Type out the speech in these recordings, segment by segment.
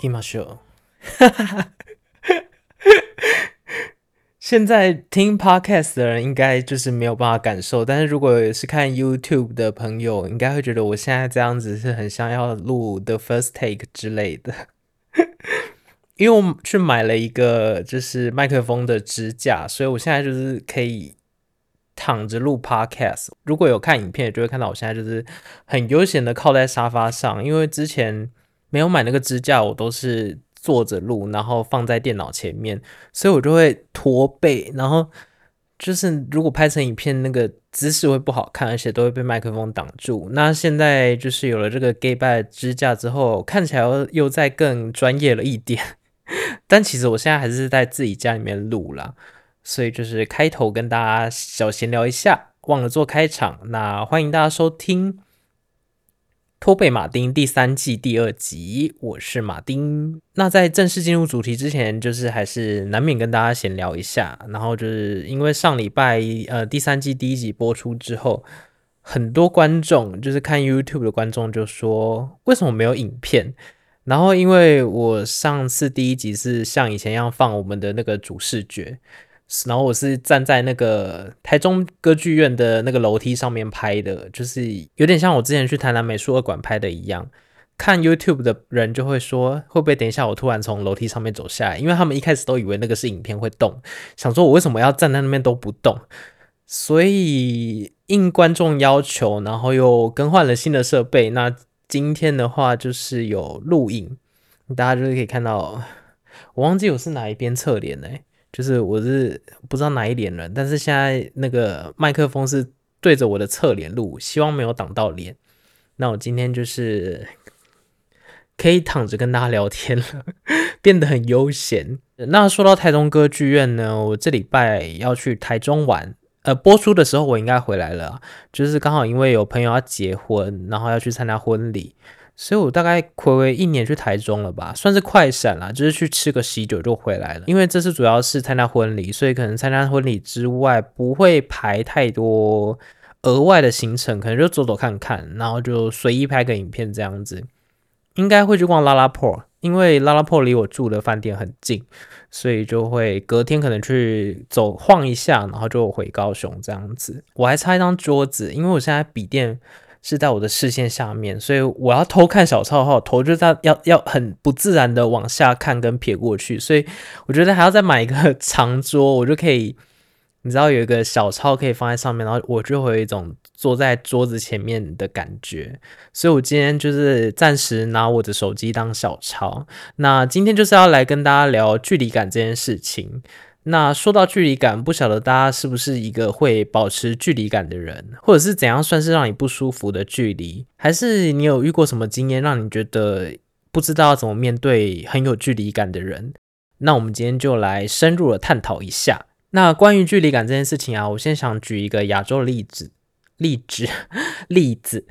行きましょう。现在听 podcast 的人应该就是没有办法感受，但是如果是看 YouTube 的朋友，应该会觉得我现在这样子是很像要录 The First Take 之类的。因为我去买了一个就是麦克风的支架，所以我现在就是可以躺着录 podcast。如果有看影片，就会看到我现在就是很悠闲的靠在沙发上，因为之前 没有买那个支架，我都是。坐着录，然后放在电脑前面，所以我就会驼背，然后就是如果拍成影片，那个姿势会不好看，而且都会被麦克风挡住。那现在就是有了这个 Gay Bye 支架之后，看起来又又再更专业了一点。但其实我现在还是在自己家里面录啦，所以就是开头跟大家小闲聊一下，忘了做开场，那欢迎大家收听。托贝马丁第三季第二集，我是马丁。那在正式进入主题之前，就是还是难免跟大家闲聊一下。然后就是因为上礼拜呃第三季第一集播出之后，很多观众就是看 YouTube 的观众就说，为什么没有影片？然后因为我上次第一集是像以前一样放我们的那个主视觉。然后我是站在那个台中歌剧院的那个楼梯上面拍的，就是有点像我之前去台南美术二馆拍的一样。看 YouTube 的人就会说，会不会等一下我突然从楼梯上面走下来？因为他们一开始都以为那个是影片会动，想说我为什么要站在那边都不动？所以应观众要求，然后又更换了新的设备。那今天的话就是有录影，大家就是可以看到，我忘记我是哪一边侧脸嘞。就是我是不知道哪一脸了，但是现在那个麦克风是对着我的侧脸录，希望没有挡到脸。那我今天就是可以躺着跟大家聊天了，变得很悠闲。那说到台中歌剧院呢，我这礼拜要去台中玩，呃，播出的时候我应该回来了，就是刚好因为有朋友要结婚，然后要去参加婚礼。所以我大概回一年去台中了吧，算是快闪啦，就是去吃个喜酒就回来了。因为这次主要是参加婚礼，所以可能参加婚礼之外不会排太多额外的行程，可能就走走看看，然后就随意拍个影片这样子。应该会去逛 LaLaport，因为 LaLaport 离我住的饭店很近，所以就会隔天可能去走晃一下，然后就回高雄这样子。我还差一张桌子，因为我现在笔电。是在我的视线下面，所以我要偷看小抄的话，头就在要要很不自然的往下看跟撇过去，所以我觉得还要再买一个长桌，我就可以，你知道有一个小抄可以放在上面，然后我就会有一种坐在桌子前面的感觉，所以我今天就是暂时拿我的手机当小抄。那今天就是要来跟大家聊距离感这件事情。那说到距离感，不晓得大家是不是一个会保持距离感的人，或者是怎样算是让你不舒服的距离？还是你有遇过什么经验，让你觉得不知道怎么面对很有距离感的人？那我们今天就来深入的探讨一下。那关于距离感这件事情啊，我先想举一个亚洲的例子，例子，例子。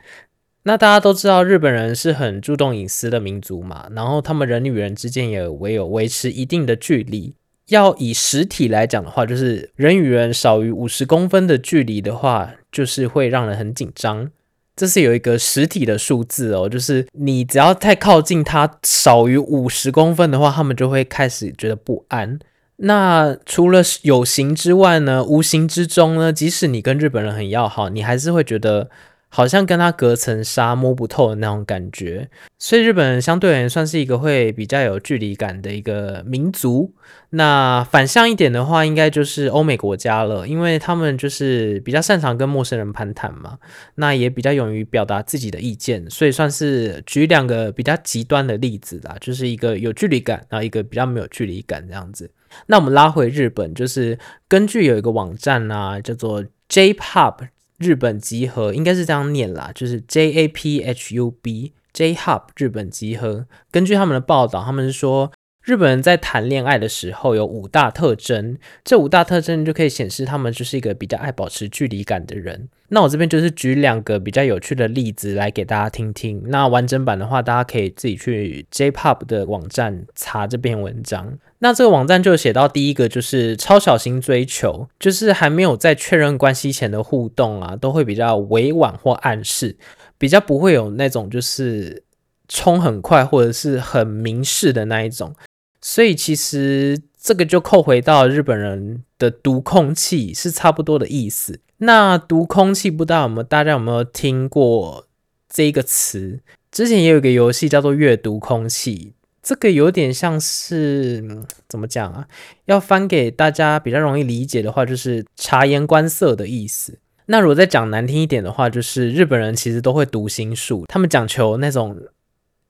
那大家都知道，日本人是很注重隐私的民族嘛，然后他们人与人之间也唯有维持一定的距离。要以实体来讲的话，就是人与人少于五十公分的距离的话，就是会让人很紧张。这是有一个实体的数字哦，就是你只要太靠近他少于五十公分的话，他们就会开始觉得不安。那除了有形之外呢，无形之中呢，即使你跟日本人很要好，你还是会觉得。好像跟他隔层纱，摸不透的那种感觉，所以日本人相对而言算是一个会比较有距离感的一个民族。那反向一点的话，应该就是欧美国家了，因为他们就是比较擅长跟陌生人攀谈嘛，那也比较勇于表达自己的意见，所以算是举两个比较极端的例子啦，就是一个有距离感，然后一个比较没有距离感这样子。那我们拉回日本，就是根据有一个网站啊，叫做 J-Pop。日本集合应该是这样念啦，就是 J A P H U B J Hub 日本集合。根据他们的报道，他们是说日本人在谈恋爱的时候有五大特征，这五大特征就可以显示他们就是一个比较爱保持距离感的人。那我这边就是举两个比较有趣的例子来给大家听听。那完整版的话，大家可以自己去 J Pop 的网站查这篇文章。那这个网站就写到第一个就是超小心追求，就是还没有在确认关系前的互动啊，都会比较委婉或暗示，比较不会有那种就是冲很快或者是很明示的那一种。所以其实这个就扣回到日本人的读空气是差不多的意思。那读空气不知道有没有大家有没有听过这一个词？之前也有一个游戏叫做阅读空气，这个有点像是怎么讲啊？要翻给大家比较容易理解的话，就是察言观色的意思。那如果再讲难听一点的话，就是日本人其实都会读心术，他们讲求那种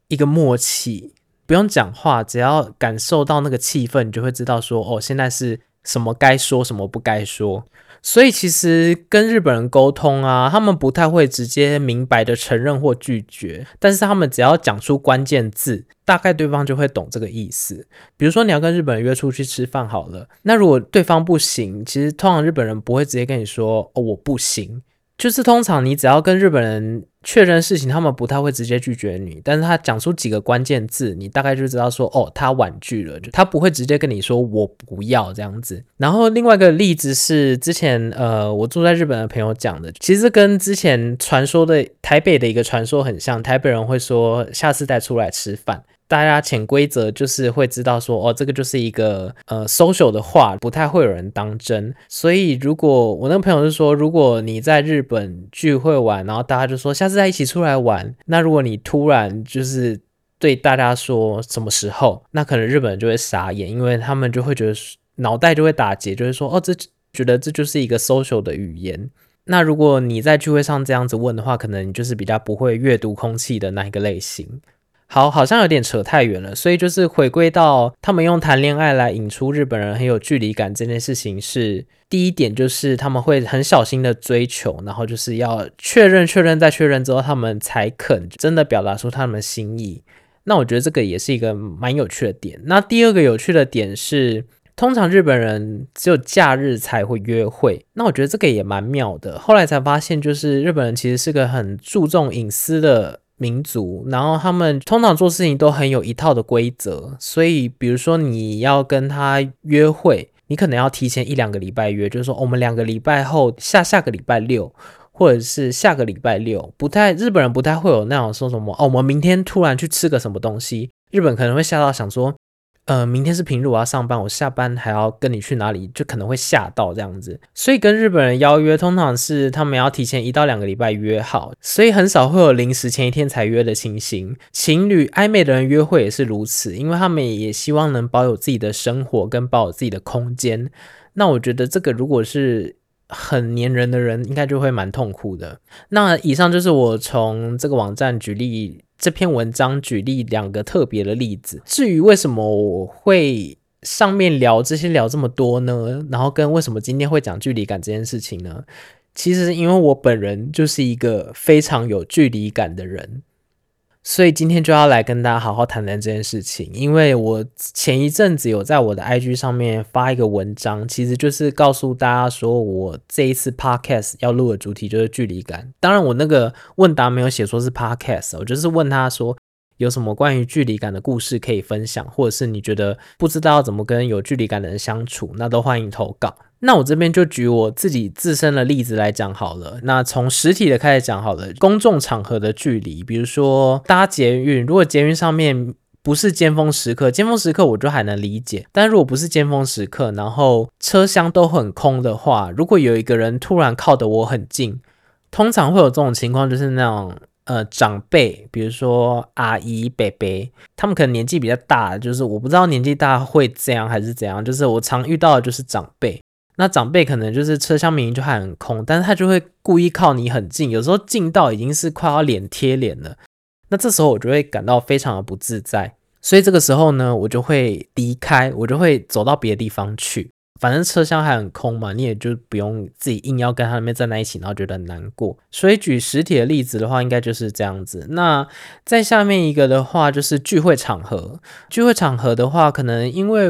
一个默契。不用讲话，只要感受到那个气氛，你就会知道说，哦，现在是什么该说，什么不该说。所以其实跟日本人沟通啊，他们不太会直接明白的承认或拒绝，但是他们只要讲出关键字，大概对方就会懂这个意思。比如说你要跟日本人约出去吃饭好了，那如果对方不行，其实通常日本人不会直接跟你说，哦，我不行。就是通常你只要跟日本人确认事情，他们不太会直接拒绝你，但是他讲出几个关键字，你大概就知道说，哦，他婉拒了，就他不会直接跟你说我不要这样子。然后另外一个例子是之前呃我住在日本的朋友讲的，其实跟之前传说的台北的一个传说很像，台北人会说下次再出来吃饭。大家潜规则就是会知道说，哦，这个就是一个呃 social 的话，不太会有人当真。所以如果我那个朋友就说，如果你在日本聚会玩，然后大家就说下次再一起出来玩，那如果你突然就是对大家说什么时候，那可能日本人就会傻眼，因为他们就会觉得脑袋就会打结，就会说，哦，这觉得这就是一个 social 的语言。那如果你在聚会上这样子问的话，可能你就是比较不会阅读空气的那一个类型。好，好像有点扯太远了，所以就是回归到他们用谈恋爱来引出日本人很有距离感这件事情是第一点，就是他们会很小心的追求，然后就是要确认、确认再确认之后，他们才肯真的表达出他们心意。那我觉得这个也是一个蛮有趣的点。那第二个有趣的点是，通常日本人只有假日才会约会，那我觉得这个也蛮妙的。后来才发现，就是日本人其实是个很注重隐私的。民族，然后他们通常做事情都很有一套的规则，所以比如说你要跟他约会，你可能要提前一两个礼拜约，就是说我们两个礼拜后下下个礼拜六，或者是下个礼拜六，不太日本人不太会有那种说什么哦，我们明天突然去吃个什么东西，日本可能会吓到想说。呃，明天是平日，我要上班，我下班还要跟你去哪里，就可能会吓到这样子。所以跟日本人邀约，通常是他们要提前一到两个礼拜约好，所以很少会有临时前一天才约的情形。情侣暧昧的人约会也是如此，因为他们也希望能保有自己的生活跟保有自己的空间。那我觉得这个如果是很黏人的人，应该就会蛮痛苦的。那以上就是我从这个网站举例。这篇文章举例两个特别的例子。至于为什么我会上面聊这些聊这么多呢？然后跟为什么今天会讲距离感这件事情呢？其实因为我本人就是一个非常有距离感的人。所以今天就要来跟大家好好谈谈这件事情，因为我前一阵子有在我的 IG 上面发一个文章，其实就是告诉大家说我这一次 Podcast 要录的主题就是距离感。当然，我那个问答没有写说是 Podcast，我就是问他说有什么关于距离感的故事可以分享，或者是你觉得不知道怎么跟有距离感的人相处，那都欢迎投稿。那我这边就举我自己自身的例子来讲好了。那从实体的开始讲好了，公众场合的距离，比如说搭捷运，如果捷运上面不是尖峰时刻，尖峰时刻我就还能理解。但如果不是尖峰时刻，然后车厢都很空的话，如果有一个人突然靠得我很近，通常会有这种情况，就是那种呃长辈，比如说阿姨、伯伯，他们可能年纪比较大，就是我不知道年纪大会这样还是怎样，就是我常遇到的就是长辈。那长辈可能就是车厢明明就还很空，但是他就会故意靠你很近，有时候近到已经是快要脸贴脸了。那这时候我就会感到非常的不自在，所以这个时候呢，我就会离开，我就会走到别的地方去。反正车厢还很空嘛，你也就不用自己硬要跟他们站在一起，然后觉得很难过。所以举实体的例子的话，应该就是这样子。那在下面一个的话，就是聚会场合。聚会场合的话，可能因为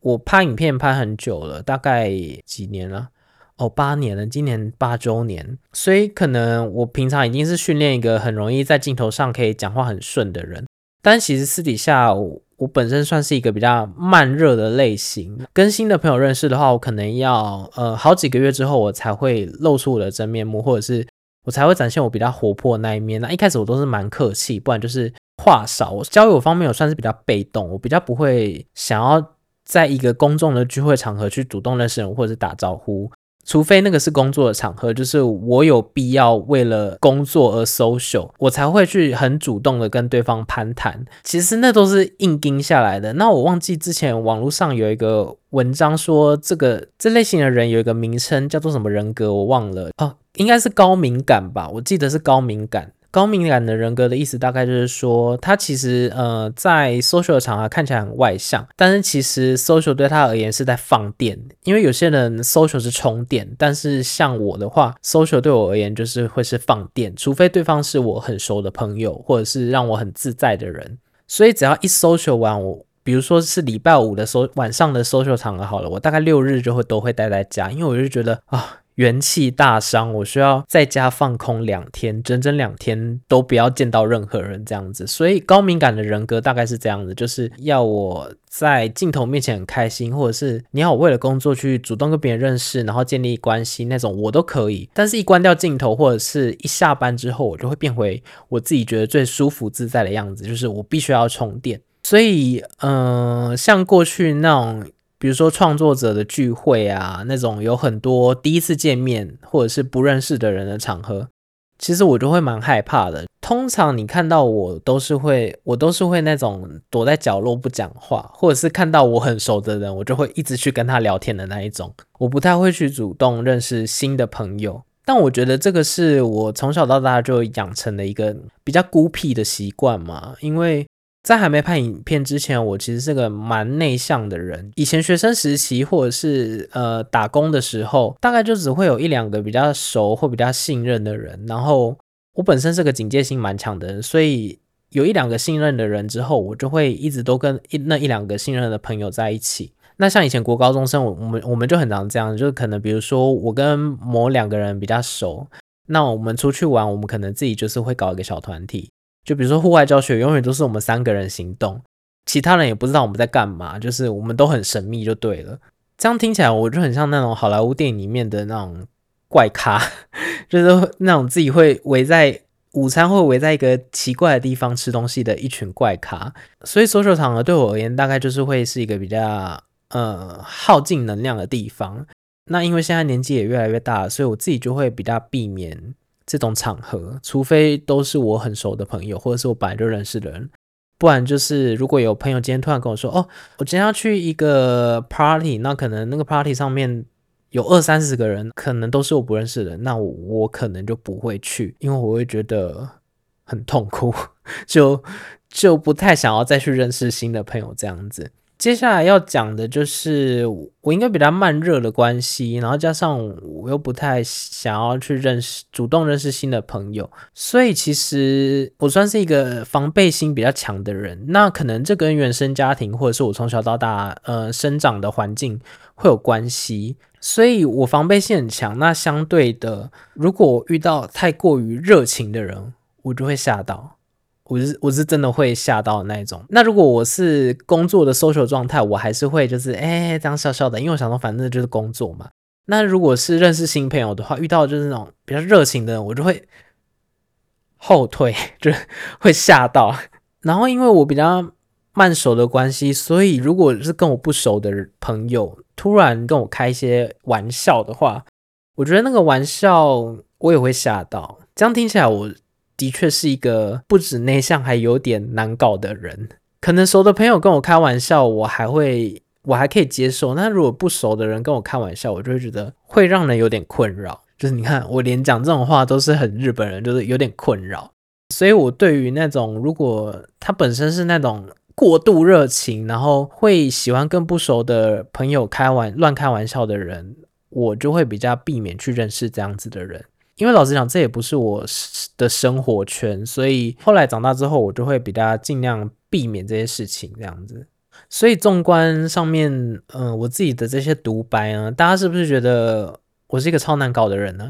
我拍影片拍很久了，大概几年了？哦，八年了，今年八周年。所以可能我平常已经是训练一个很容易在镜头上可以讲话很顺的人，但其实私底下我，本身算是一个比较慢热的类型。跟新的朋友认识的话，我可能要呃好几个月之后，我才会露出我的真面目，或者是我才会展现我比较活泼那一面。那一开始我都是蛮客气，不然就是话少，我交友方面我算是比较被动，我比较不会想要在一个公众的聚会场合去主动认识人或者打招呼。除非那个是工作的场合，就是我有必要为了工作而 social，我才会去很主动的跟对方攀谈。其实那都是硬盯下来的。那我忘记之前网络上有一个文章说，这个这类型的人有一个名称叫做什么人格，我忘了哦，应该是高敏感吧，我记得是高敏感。高敏感的人格的意思大概就是说，他其实呃在 social 场合看起来很外向，但是其实 social 对他而言是在放电。因为有些人 social 是充电，但是像我的话，social 对我而言就是会是放电，除非对方是我很熟的朋友，或者是让我很自在的人。所以只要一 social 完，我比如说是礼拜五的 so 晚上的 social 场合好了，我大概六日就会都会待在家，因为我就觉得啊。元气大伤，我需要在家放空两天，整整两天都不要见到任何人这样子。所以高敏感的人格大概是这样子，就是要我在镜头面前很开心，或者是你要我为了工作去主动跟别人认识，然后建立关系那种，我都可以。但是一关掉镜头，或者是一下班之后，我就会变回我自己觉得最舒服自在的样子，就是我必须要充电。所以，嗯、像过去那种。比如说创作者的聚会啊，那种有很多第一次见面或者是不认识的人的场合，其实我就会蛮害怕的。通常你看到我都是会，我都是会那种躲在角落不讲话，或者是看到我很熟的人，我就会一直去跟他聊天的那一种。我不太会去主动认识新的朋友，但我觉得这个是我从小到大就养成的一个比较孤僻的习惯嘛，因为。在还没拍影片之前，我其实是个蛮内向的人。以前学生时期或者是呃打工的时候，大概就只会有一两个比较熟或比较信任的人。然后我本身是个警戒心蛮强的人，所以有一两个信任的人之后，我就会一直都跟一那一两个信任的朋友在一起。那像以前国高中生，我我们我们就很常这样，就是可能比如说我跟某两个人比较熟，那我们出去玩，我们可能自己就是会搞一个小团体。就比如说户外教学，永远都是我们三个人行动，其他人也不知道我们在干嘛，就是我们都很神秘就对了。这样听起来，我就很像那种好莱坞电影里面的那种怪咖，就是那种自己会围在午餐会围在一个奇怪的地方吃东西的一群怪咖。所以足球场合对我而言，大概就是会是一个比较呃耗尽能量的地方。那因为现在年纪也越来越大，所以我自己就会比较避免。这种场合，除非都是我很熟的朋友，或者是我本来就认识的人，不然就是如果有朋友今天突然跟我说：“哦，我今天要去一个 party，那可能那个 party 上面有二三十个人，可能都是我不认识的人，那我，我可能就不会去，因为我会觉得很痛苦，就就不太想要再去认识新的朋友这样子。”接下来要讲的就是我应该比较慢热的关系，然后加上我又不太想要去认识、主动认识新的朋友，所以其实我算是一个防备心比较强的人。那可能这跟原生家庭或者是我从小到大呃生长的环境会有关系，所以我防备心很强。那相对的，如果我遇到太过于热情的人，我就会吓到。我是我是真的会吓到那一种。那如果我是工作的 social 状态，我还是会就是哎这样笑笑的，因为我想说反正就是工作嘛。那如果是认识新朋友的话，遇到就是那种比较热情的人，我就会后退，就会吓到。然后因为我比较慢熟的关系，所以如果是跟我不熟的朋友突然跟我开一些玩笑的话，我觉得那个玩笑我也会吓到。这样听起来我。的确是一个不止内向，还有点难搞的人。可能熟的朋友跟我开玩笑，我还会，我还可以接受。那如果不熟的人跟我开玩笑，我就会觉得会让人有点困扰。就是你看，我连讲这种话都是很日本人，就是有点困扰。所以我对于那种如果他本身是那种过度热情，然后会喜欢跟不熟的朋友开玩乱开玩笑的人，我就会比较避免去认识这样子的人。因为老实讲，这也不是我的生活圈，所以后来长大之后，我就会比较尽量避免这些事情这样子。所以纵观上面，嗯、我自己的这些独白呢，大家是不是觉得我是一个超难搞的人呢？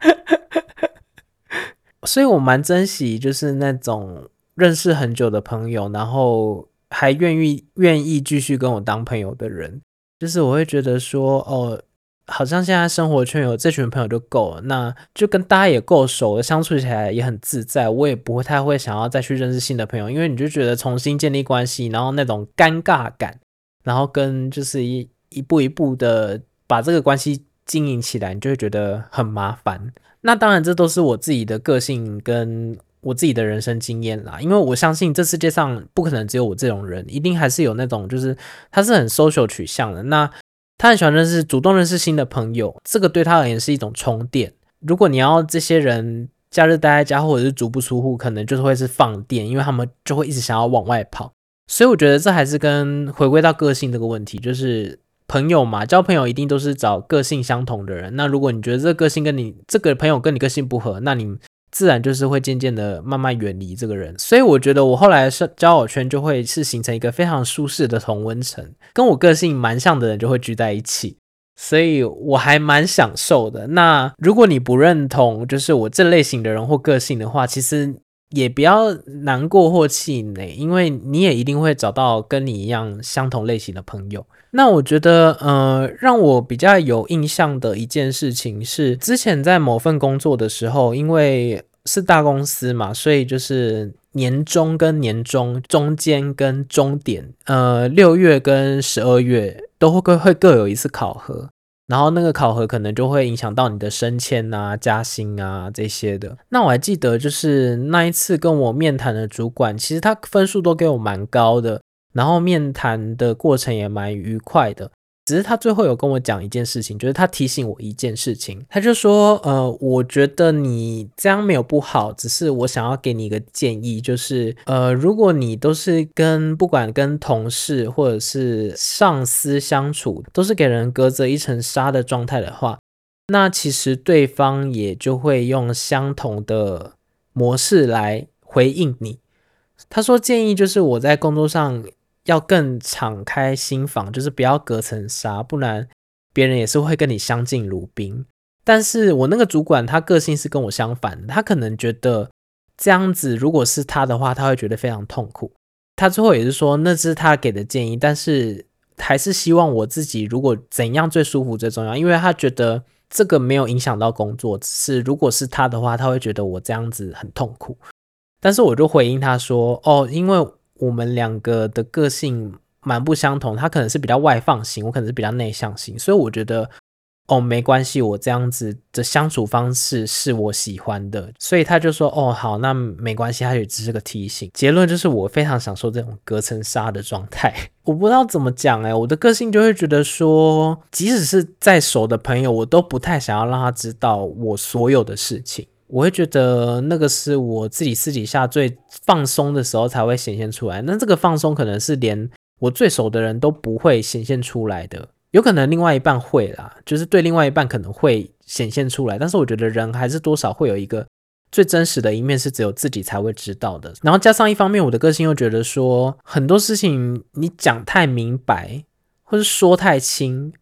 所以我蛮珍惜，就是那种认识很久的朋友，然后还愿意愿意继续跟我当朋友的人，就是我会觉得说，哦。好像现在生活圈有这群朋友就够了，那就跟大家也够熟了，相处起来也很自在。我也不会太会想要再去认识新的朋友，因为你就觉得重新建立关系，然后那种尴尬感，然后跟就是一一步一步的把这个关系经营起来，你就会觉得很麻烦。那当然，这都是我自己的个性跟我自己的人生经验啦。因为我相信这世界上不可能只有我这种人，一定还是有那种就是他是很 social 取向的。那他很喜欢认识、主动认识新的朋友，这个对他而言是一种充电。如果你要这些人假日待在家，或者是足不出户，可能就是会是放电，因为他们就会一直想要往外跑。所以我觉得这还是跟回归到个性这个问题，就是朋友嘛，交朋友一定都是找个性相同的人。那如果你觉得这个个性跟你这个朋友跟你个性不合，那你。自然就是会渐渐的慢慢远离这个人，所以我觉得我后来是交友圈就会是形成一个非常舒适的同温层，跟我个性蛮像的人就会聚在一起，所以我还蛮享受的。那如果你不认同就是我这类型的人或个性的话，其实也不要难过或气馁，因为你也一定会找到跟你一样相同类型的朋友。那我觉得，呃，让我比较有印象的一件事情是，之前在某份工作的时候，因为是大公司嘛，所以就是年终跟年终中间跟终点，呃，六月跟十二月都会会各有一次考核，然后那个考核可能就会影响到你的升迁啊、加薪啊这些的。那我还记得，就是那一次跟我面谈的主管，其实他分数都给我蛮高的。然后面谈的过程也蛮愉快的，只是他最后有跟我讲一件事情，就是他提醒我一件事情，他就说，呃，我觉得你这样没有不好，只是我想要给你一个建议，就是，呃，如果你都是跟不管跟同事或者是上司相处，都是给人隔着一层纱的状态的话，那其实对方也就会用相同的模式来回应你。他说建议就是我在工作上。要更敞开心房，就是不要隔层纱，不然别人也是会跟你相敬如宾。但是我那个主管他个性是跟我相反的，他可能觉得这样子如果是他的话，他会觉得非常痛苦。他最后也是说那是他给的建议，但是还是希望我自己如果怎样最舒服最重要，因为他觉得这个没有影响到工作，只是如果是他的话，他会觉得我这样子很痛苦。但是我就回应他说哦，因为。我们两个的个性蛮不相同，他可能是比较外放型，我可能是比较内向型，所以我觉得哦，没关系，我这样子的相处方式是我喜欢的，所以他就说哦好，那没关系，他也只是个提醒。结论就是我非常享受这种隔层纱的状态，我不知道怎么讲哎，我的个性就会觉得说，即使是再熟的朋友，我都不太想要让他知道我所有的事情。我会觉得那个是我自己私底下最放松的时候才会显现出来。那这个放松可能是连我最熟的人都不会显现出来的，有可能另外一半会啦，就是对另外一半可能会显现出来。但是我觉得人还是多少会有一个最真实的一面，是只有自己才会知道的。然后加上一方面，我的个性又觉得说很多事情你讲太明白或者说太轻，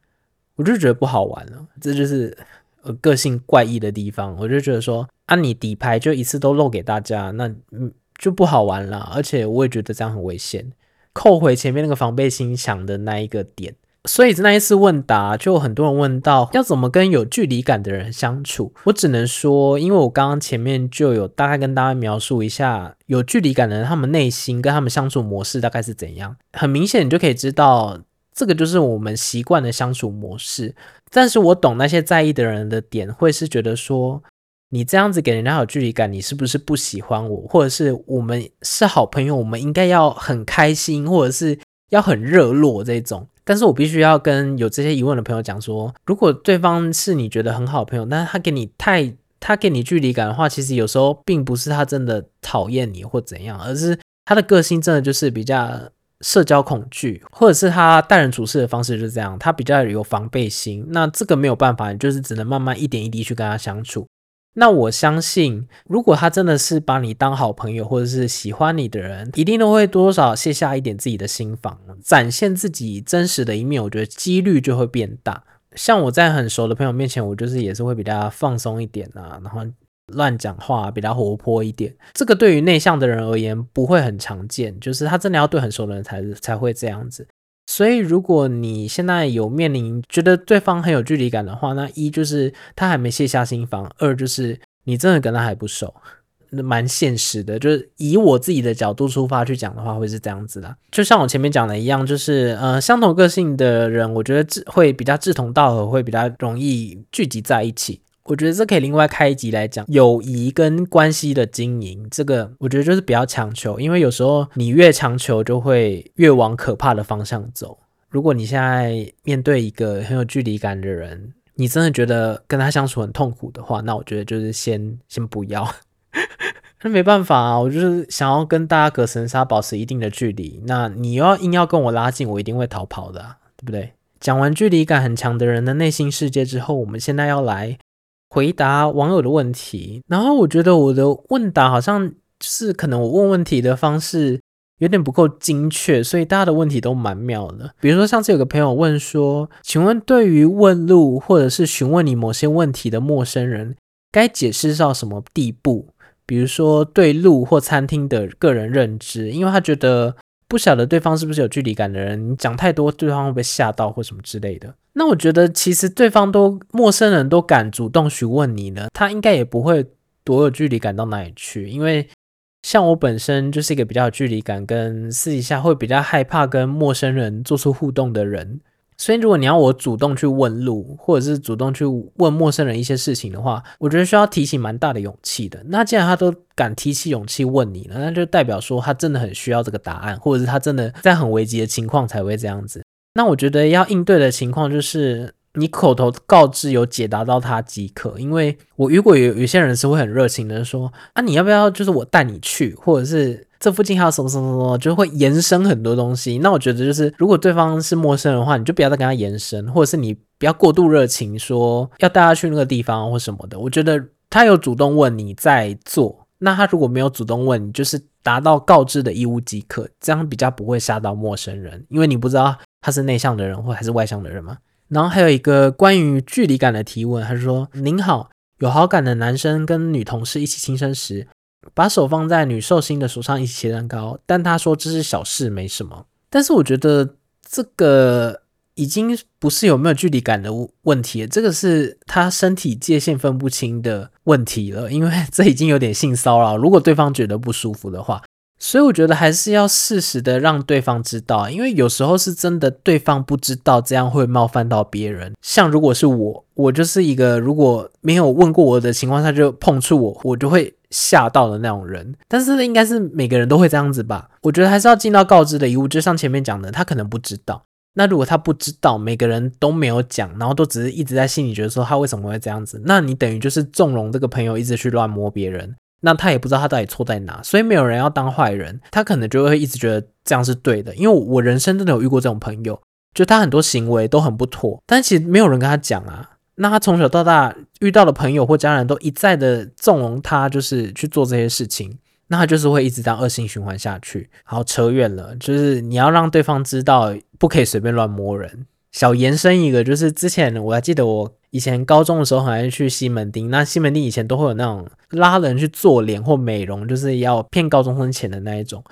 我就觉得不好玩了。这就是。呃，个性怪异的地方，我就觉得说，啊，你底牌就一次都露给大家，那嗯就不好玩了。而且我也觉得这样很危险，扣回前面那个防备心强的那一个点。所以那一次问答，就很多人问到要怎么跟有距离感的人相处。我只能说，因为我刚刚前面就有大概跟大家描述一下有距离感的人，他们内心跟他们相处模式大概是怎样。很明显，你就可以知道。这个就是我们习惯的相处模式，但是我懂那些在意的人的点，会是觉得说，你这样子给人家有距离感，你是不是不喜欢我，或者是我们是好朋友，我们应该要很开心，或者是要很热络这种。但是我必须要跟有这些疑问的朋友讲说，如果对方是你觉得很好的朋友，但是他给你太他给你距离感的话，其实有时候并不是他真的讨厌你或怎样，而是他的个性真的就是比较。社交恐惧，或者是他待人处事的方式就是这样，他比较有防备心。那这个没有办法，你就是只能慢慢一点一滴去跟他相处。那我相信，如果他真的是把你当好朋友，或者是喜欢你的人，一定都会多少少卸下一点自己的心防，展现自己真实的一面。我觉得几率就会变大。像我在很熟的朋友面前，我就是也是会比较放松一点啊，然后。乱讲话比较活泼一点，这个对于内向的人而言不会很常见，就是他真的要对很熟的人才才会这样子。所以如果你现在有面临觉得对方很有距离感的话，那一就是他还没卸下心防，二就是你真的跟他还不熟。蛮现实的，就是以我自己的角度出发去讲的话，会是这样子的。就像我前面讲的一样，就是呃，相同个性的人，我觉得志会比较志同道合，会比较容易聚集在一起。我觉得这可以另外开一集来讲友谊跟关系的经营。这个我觉得就是不要强求，因为有时候你越强求，就会越往可怕的方向走。如果你现在面对一个很有距离感的人，你真的觉得跟他相处很痛苦的话，那我觉得就是先先不要。那没办法啊，我就是想要跟大家隔层纱，保持一定的距离。那你要硬要跟我拉近，我一定会逃跑的啊，对不对？讲完距离感很强的人的内心世界之后，我们现在要来回答网友的问题。然后我觉得我的问答好像是可能我问问题的方式有点不够精确，所以大家的问题都蛮妙的。比如说上次有个朋友问说：“请问对于问路或者是询问你某些问题的陌生人，该解释到什么地步？”比如说对路或餐厅的个人认知，因为他觉得不晓得对方是不是有距离感的人，你讲太多，对方会被吓到或什么之类的。那我觉得其实对方都陌生人都敢主动询问你呢，他应该也不会多有距离感到哪里去。因为像我本身就是一个比较有距离感，跟私底下会比较害怕跟陌生人做出互动的人。所以，如果你要我主动去问路，或者是主动去问陌生人一些事情的话，我觉得需要提起蛮大的勇气的。那既然他都敢提起勇气问你了，那就代表说他真的很需要这个答案，或者是他真的在很危急的情况才会这样子。那我觉得要应对的情况就是你口头告知有解答到他即可。因为我如果有有些人是会很热情的说啊，你要不要就是我带你去，或者是。这附近还有什么什么什么，就会延伸很多东西。那我觉得就是，如果对方是陌生人的话，你就不要再跟他延伸，或者是你不要过度热情，说要带他去那个地方或什么的。我觉得他有主动问你在做，那他如果没有主动问你，就是达到告知的义务即可，这样比较不会吓到陌生人，因为你不知道他是内向的人或还是外向的人嘛。然后还有一个关于距离感的提问，他说：“您好，有好感的男生跟女同事一起庆生时。”把手放在女寿星的手上一起切蛋糕，但他说这是小事，没什么。但是我觉得这个已经不是有没有距离感的问题了，这个是他身体界限分不清的问题了，因为这已经有点性骚扰。如果对方觉得不舒服的话。所以我觉得还是要适时的让对方知道，因为有时候是真的对方不知道，这样会冒犯到别人。像如果是我，我就是一个如果没有问过我的情况下就碰触我，我就会吓到的那种人。但是应该是每个人都会这样子吧？我觉得还是要尽到告知的义务。就像前面讲的，他可能不知道。那如果他不知道，每个人都没有讲，然后都只是一直在心里觉得说他为什么会这样子，那你等于就是纵容这个朋友一直去乱摸别人。那他也不知道他到底错在哪，所以没有人要当坏人，他可能就会一直觉得这样是对的。因为我人生真的有遇过这种朋友，就他很多行为都很不妥，但其实没有人跟他讲啊。那他从小到大遇到的朋友或家人都一再的纵容他，就是去做这些事情，那他就是会一直这样恶性循环下去。好，扯远了，就是你要让对方知道，不可以随便乱摸人。小延伸一个，就是之前我还记得我以前高中的时候，好像去西门町。那西门町以前都会有那种拉人去做脸或美容，就是要骗高中生钱的那一种。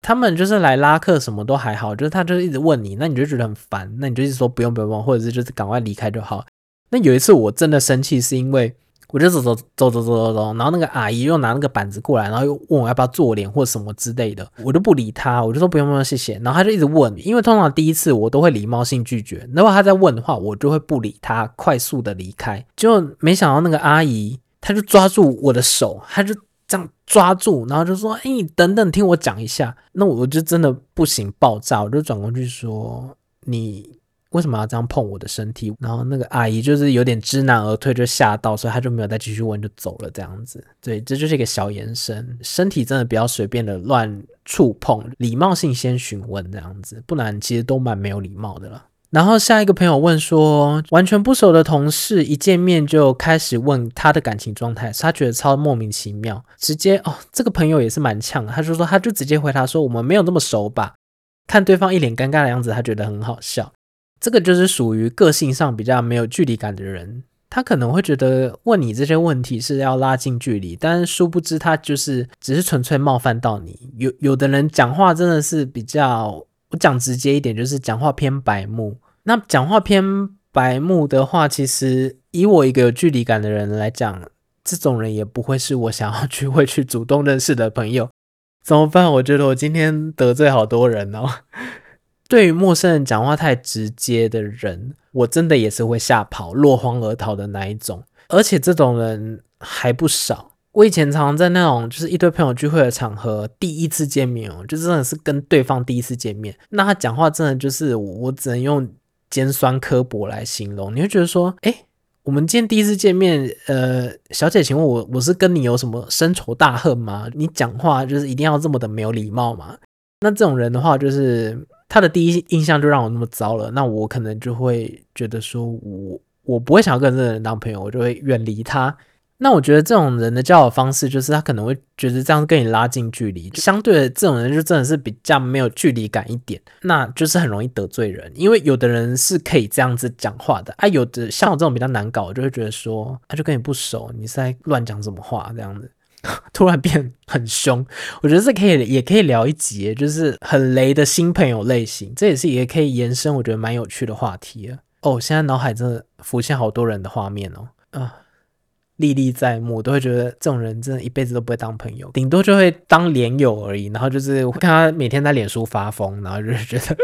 他们就是来拉客，什么都还好，就是他就是一直问你，那你就觉得很烦，那你就一直说不用不用，或者是就是赶快离开就好。那有一次我真的生气，是因为。我就走走走走走走走，然后那个阿姨又拿那个板子过来，然后又问我要不要做脸或什么之类的，我就不理他，我就说不用不用谢谢。然后他就一直问，因为通常第一次我都会礼貌性拒绝，如果他在问的话，我就会不理他，快速的离开。就没想到那个阿姨，她就抓住我的手，她就这样抓住，然后就说：“哎，你等等，听我讲一下。”那我就真的不行，爆炸，我就转过去说：“你。”为什么要这样碰我的身体？然后那个阿姨就是有点知难而退，就吓到，所以她就没有再继续问，就走了这样子。对，这就是一个小延伸，身体真的不要随便的乱触碰，礼貌性先询问这样子，不然其实都蛮没有礼貌的了。然后下一个朋友问说，完全不熟的同事一见面就开始问他的感情状态，他觉得超莫名其妙，直接哦，这个朋友也是蛮呛的，他就说他就直接回答说我们没有那么熟吧，看对方一脸尴尬的样子，他觉得很好笑。这个就是属于个性上比较没有距离感的人，他可能会觉得问你这些问题是要拉近距离，但殊不知他就是只是纯粹冒犯到你。有有的人讲话真的是比较我讲直接一点，就是讲话偏白目。那讲话偏白目的话，其实以我一个有距离感的人来讲，这种人也不会是我想要去会去主动认识的朋友。怎么办？我觉得我今天得罪好多人哦。对于陌生人讲话太直接的人，我真的也是会吓跑、落荒而逃的那一种。而且这种人还不少。我以前常常在那种就是一堆朋友聚会的场合，第一次见面哦，就真的是跟对方第一次见面，那他讲话真的就是我只能用尖酸刻薄来形容。你会觉得说，诶，我们今天第一次见面，呃，小姐，请问我我是跟你有什么深仇大恨吗？你讲话就是一定要这么的没有礼貌吗？那这种人的话，就是他的第一印象就让我那么糟了，那我可能就会觉得说我。我不会想要跟这个人当朋友，我就会远离他。那我觉得这种人的交友方式，就是他可能会觉得这样跟你拉近距离。相对的，这种人就真的是比较没有距离感一点，那就是很容易得罪人。因为有的人是可以这样子讲话的啊，有的像我这种比较难搞，我就会觉得说，他就跟你不熟，你是在乱讲什么话这样子，突然变很凶。我觉得这可以，也可以聊一集，就是很雷的新朋友类型，这也是也可以延伸，我觉得蛮有趣的话题哦，现在脑海真的浮现好多人的画面哦，啊，历历在目，都会觉得这种人真的一辈子都不会当朋友，顶多就会当脸友而已。然后就是我看他每天在脸书发疯，然后就是觉得，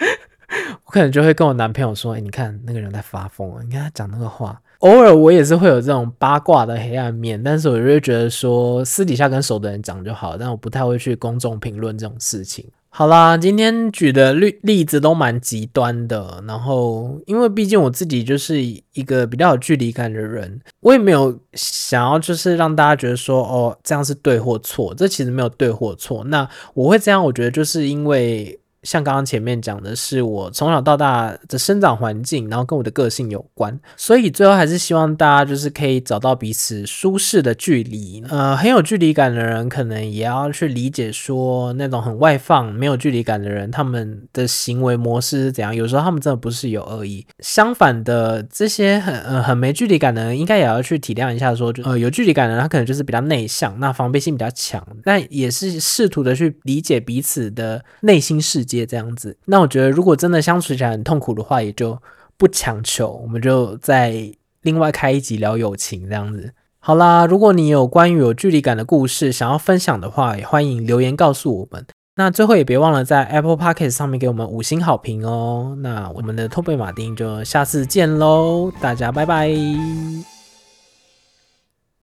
我可能就会跟我男朋友说，哎，你看那个人在发疯，你看他讲那个话。偶尔我也是会有这种八卦的黑暗面，但是我就会觉得说，私底下跟熟的人讲就好，但我不太会去公众评论这种事情。好啦，今天举的例例子都蛮极端的，然后因为毕竟我自己就是一个比较有距离感的人，我也没有想要就是让大家觉得说哦，这样是对或错，这其实没有对或错。那我会这样，我觉得就是因为。像刚刚前面讲的是我从小到大的生长环境，然后跟我的个性有关，所以最后还是希望大家就是可以找到彼此舒适的距离。呃，很有距离感的人可能也要去理解说，那种很外放、没有距离感的人，他们的行为模式是怎样。有时候他们真的不是有恶意，相反的，这些很呃很没距离感的人，应该也要去体谅一下说，说呃有距离感的人，他可能就是比较内向，那防备心比较强，但也是试图的去理解彼此的内心世界。这样子，那我觉得如果真的相处起来很痛苦的话，也就不强求，我们就再另外开一集聊友情这样子。好啦，如果你有关于有距离感的故事想要分享的话，也欢迎留言告诉我们。那最后也别忘了在 Apple Podcast 上面给我们五星好评哦。那我们的托贝马丁就下次见喽，大家拜拜。